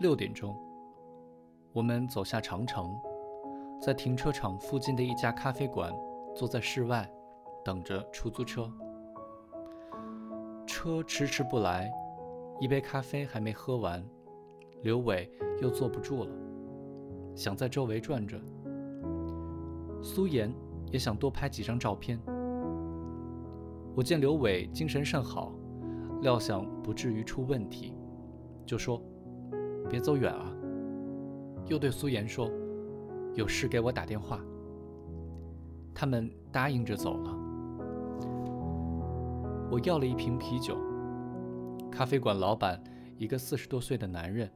六点钟，我们走下长城，在停车场附近的一家咖啡馆，坐在室外，等着出租车。车迟迟不来，一杯咖啡还没喝完，刘伟又坐不住了，想在周围转转。苏妍也想多拍几张照片。我见刘伟精神甚好，料想不至于出问题，就说。别走远啊！又对苏妍说：“有事给我打电话。”他们答应着走了。我要了一瓶啤酒。咖啡馆老板，一个四十多岁的男人，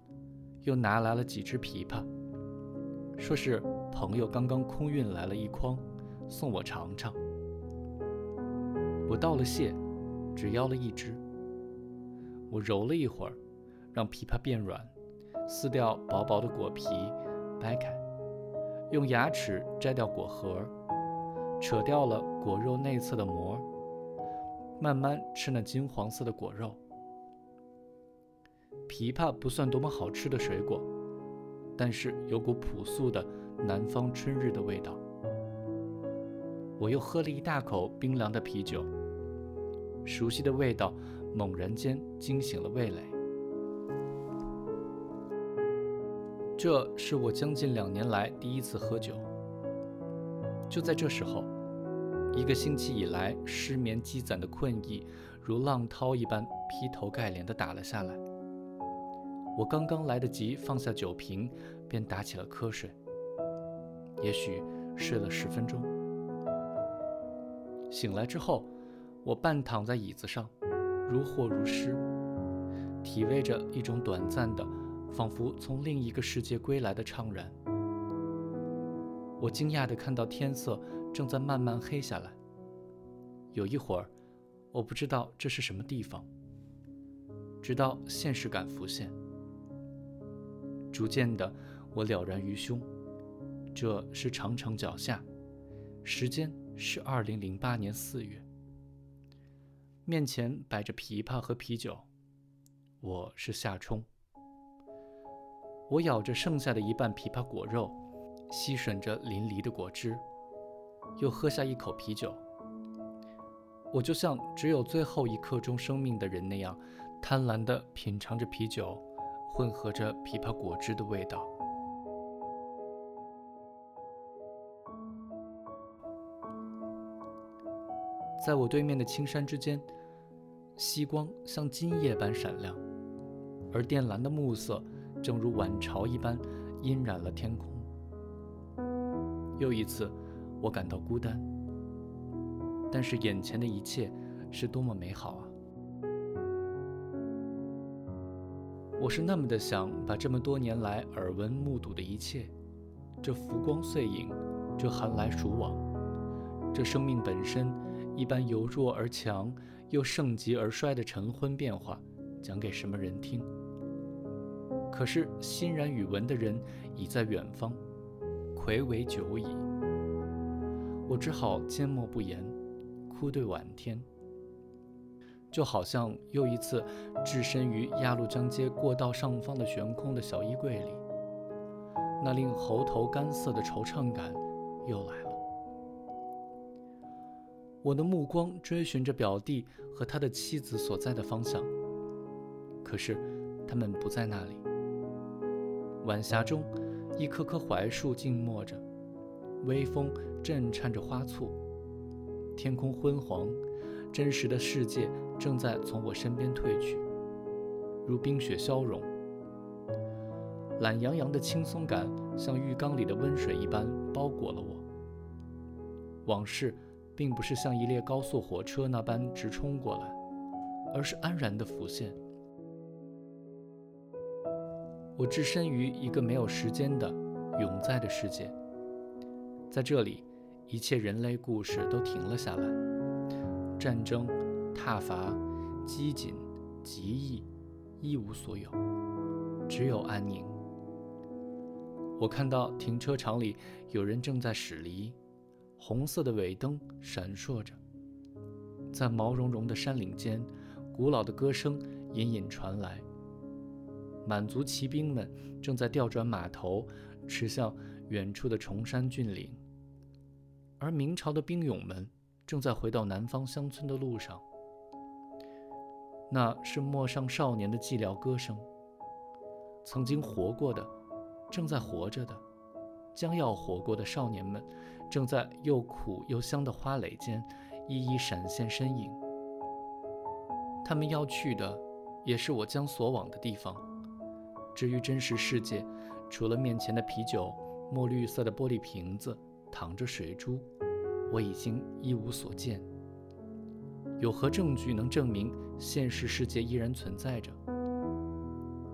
又拿来了几只枇杷，说是朋友刚刚空运来了一筐，送我尝尝。我道了谢，只要了一只。我揉了一会儿，让枇杷变软。撕掉薄薄的果皮，掰开，用牙齿摘掉果核，扯掉了果肉内侧的膜，慢慢吃那金黄色的果肉。枇杷不算多么好吃的水果，但是有股朴素的南方春日的味道。我又喝了一大口冰凉的啤酒，熟悉的味道猛然间惊醒了味蕾。这是我将近两年来第一次喝酒。就在这时候，一个星期以来失眠积攒的困意，如浪涛一般劈头盖脸的打了下来。我刚刚来得及放下酒瓶，便打起了瞌睡。也许睡了十分钟，醒来之后，我半躺在椅子上，如获如失，体味着一种短暂的。仿佛从另一个世界归来的怅然，我惊讶地看到天色正在慢慢黑下来。有一会儿，我不知道这是什么地方，直到现实感浮现。逐渐的，我了然于胸，这是长城脚下，时间是二零零八年四月。面前摆着枇杷和啤酒，我是夏冲。我咬着剩下的一半枇杷果肉，吸吮着淋漓的果汁，又喝下一口啤酒。我就像只有最后一刻钟生命的人那样，贪婪地品尝着啤酒，混合着枇杷果汁的味道。在我对面的青山之间，夕光像金叶般闪亮，而靛蓝的暮色。正如晚潮一般，阴染了天空。又一次，我感到孤单。但是眼前的一切是多么美好啊！我是那么的想把这么多年来耳闻目睹的一切，这浮光碎影，这寒来暑往，这生命本身一般由弱而强，又盛极而衰的晨昏变化，讲给什么人听？可是欣然语闻的人已在远方，魁违久矣。我只好缄默不言，哭对晚天。就好像又一次置身于鸭绿江街过道上方的悬空的小衣柜里，那令喉头干涩的惆怅感又来了。我的目光追寻着表弟和他的妻子所在的方向，可是他们不在那里。晚霞中，一棵棵槐树静默着，微风震颤着花簇，天空昏黄，真实的世界正在从我身边退去，如冰雪消融。懒洋洋的轻松感像浴缸里的温水一般包裹了我。往事并不是像一列高速火车那般直冲过来，而是安然地浮现。我置身于一个没有时间的永在的世界，在这里，一切人类故事都停了下来，战争、挞伐、饥馑、极易，一无所有，只有安宁。我看到停车场里有人正在驶离，红色的尾灯闪烁着，在毛茸茸的山岭间，古老的歌声隐隐传来。满族骑兵们正在调转马头，驰向远处的崇山峻岭，而明朝的兵勇们正在回到南方乡村的路上。那是陌上少年的寂寥歌声。曾经活过的，正在活着的，将要活过的少年们，正在又苦又香的花蕾间一一闪现身影。他们要去的，也是我将所往的地方。至于真实世界，除了面前的啤酒、墨绿色的玻璃瓶子、躺着水珠，我已经一无所见。有何证据能证明现实世界依然存在着？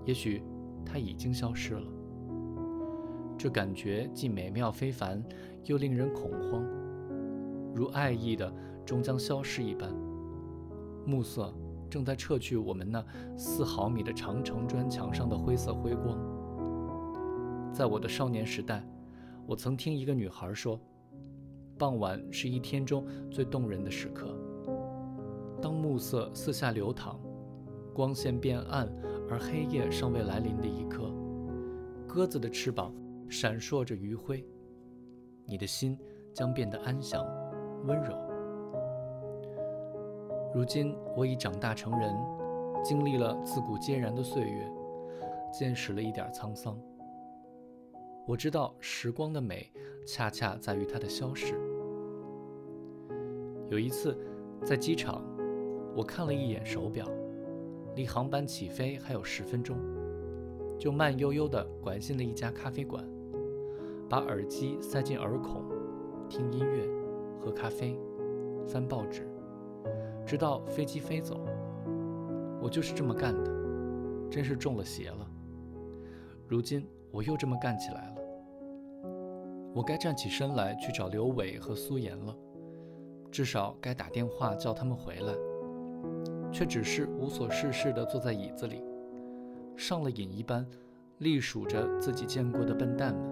也许它已经消失了。这感觉既美妙非凡，又令人恐慌，如爱意的终将消失一般。暮色。正在撤去我们那四毫米的长城砖墙上的灰色辉光。在我的少年时代，我曾听一个女孩说，傍晚是一天中最动人的时刻。当暮色四下流淌，光线变暗，而黑夜尚未来临的一刻，鸽子的翅膀闪烁着余晖，你的心将变得安详、温柔。如今我已长大成人，经历了自古皆然的岁月，见识了一点沧桑。我知道时光的美，恰恰在于它的消逝。有一次，在机场，我看了一眼手表，离航班起飞还有十分钟，就慢悠悠地拐进了一家咖啡馆，把耳机塞进耳孔，听音乐，喝咖啡，翻报纸。直到飞机飞走，我就是这么干的，真是中了邪了。如今我又这么干起来了，我该站起身来去找刘伟和苏妍了，至少该打电话叫他们回来，却只是无所事事地坐在椅子里，上了瘾一般，隶属着自己见过的笨蛋们。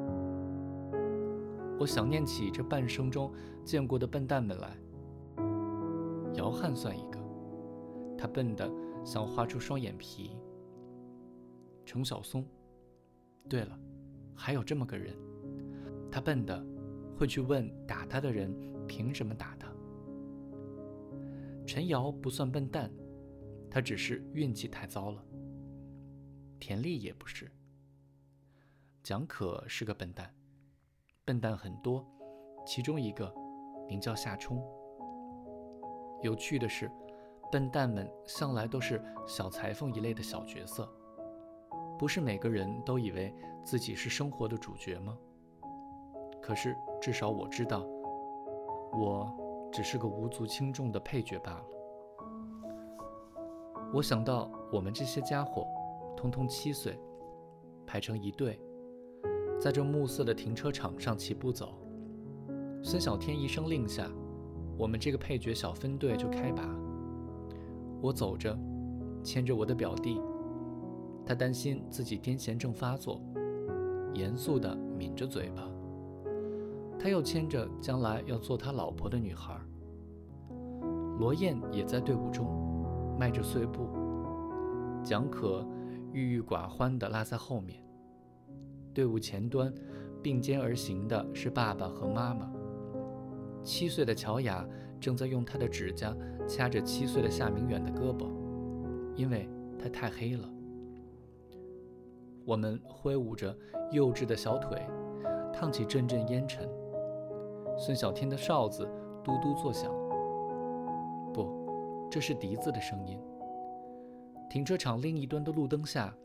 我想念起这半生中见过的笨蛋们来。姚汉算一个，他笨得想画出双眼皮。程小松，对了，还有这么个人，他笨的会去问打他的人凭什么打他。陈瑶不算笨蛋，他只是运气太糟了。田丽也不是。蒋可是个笨蛋，笨蛋很多，其中一个名叫夏冲。有趣的是，笨蛋们向来都是小裁缝一类的小角色。不是每个人都以为自己是生活的主角吗？可是至少我知道，我只是个无足轻重的配角罢了。我想到我们这些家伙，通通七岁，排成一队，在这暮色的停车场上齐步走。孙小天一声令下。我们这个配角小分队就开拔。我走着，牵着我的表弟，他担心自己癫痫症发作，严肃地抿着嘴巴。他又牵着将来要做他老婆的女孩。罗燕也在队伍中，迈着碎步。蒋可郁郁寡欢地拉在后面。队伍前端，并肩而行的是爸爸和妈妈。七岁的乔雅正在用她的指甲掐着七岁的夏明远的胳膊，因为他太黑了。我们挥舞着幼稚的小腿，烫起阵阵烟尘。孙小天的哨子嘟嘟作响。这是笛子的声音。停车场另一端的路灯下，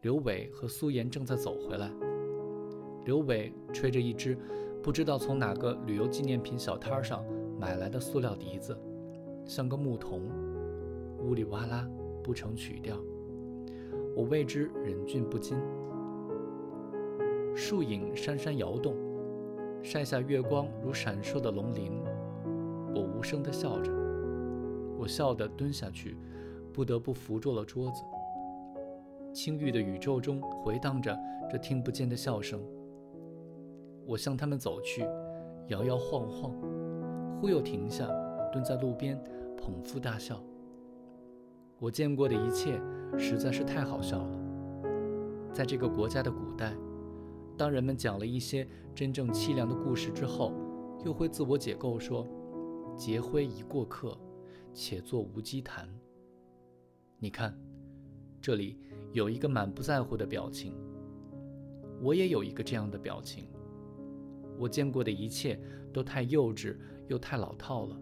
刘伟和苏妍正在走回来。刘伟吹着一支。不知道从哪个旅游纪念品小摊上买来的塑料笛子，像个牧童，呜里哇啦不成曲调，我为之忍俊不禁。树影姗姗摇动，晒下月光如闪烁的龙鳞，我无声地笑着，笑得蹲下去，不得不扶住了桌子。青玉的宇宙中回荡着这听不见的笑声。我向他们走去，摇摇晃晃，忽又停下，蹲在路边，捧腹大笑。我见过的一切实在是太好笑了。在这个国家的古代，当人们讲了一些真正凄凉的故事之后，又会自我解构说：“劫灰一过客，且坐无稽谈。”你看，这里有一个满不在乎的表情。我也有一个这样的表情。我见过的一切都太幼稚又太老套了，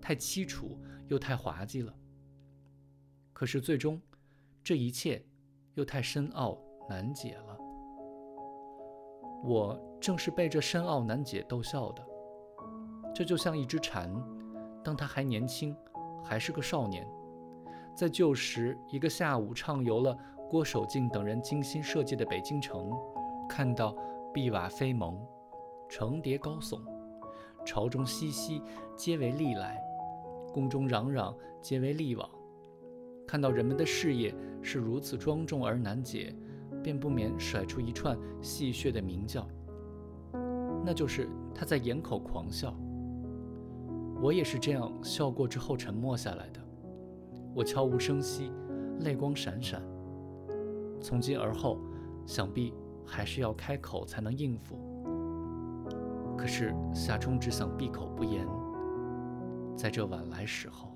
太凄楚又太滑稽了。可是最终，这一切又太深奥难解了。我正是被这深奥难解逗笑的。这就像一只蝉，当它还年轻，还是个少年，在旧时一个下午畅游了郭守敬等人精心设计的北京城，看到碧瓦飞蒙。城叠高耸，朝中熙熙，皆为利来；宫中攘攘，皆为利往。看到人们的事业是如此庄重而难解，便不免甩出一串戏谑的鸣叫。那就是他在掩口狂笑。我也是这样笑过之后沉默下来的。我悄无声息，泪光闪闪。从今而后，想必还是要开口才能应付。可是夏冲只想闭口不言，在这晚来时候。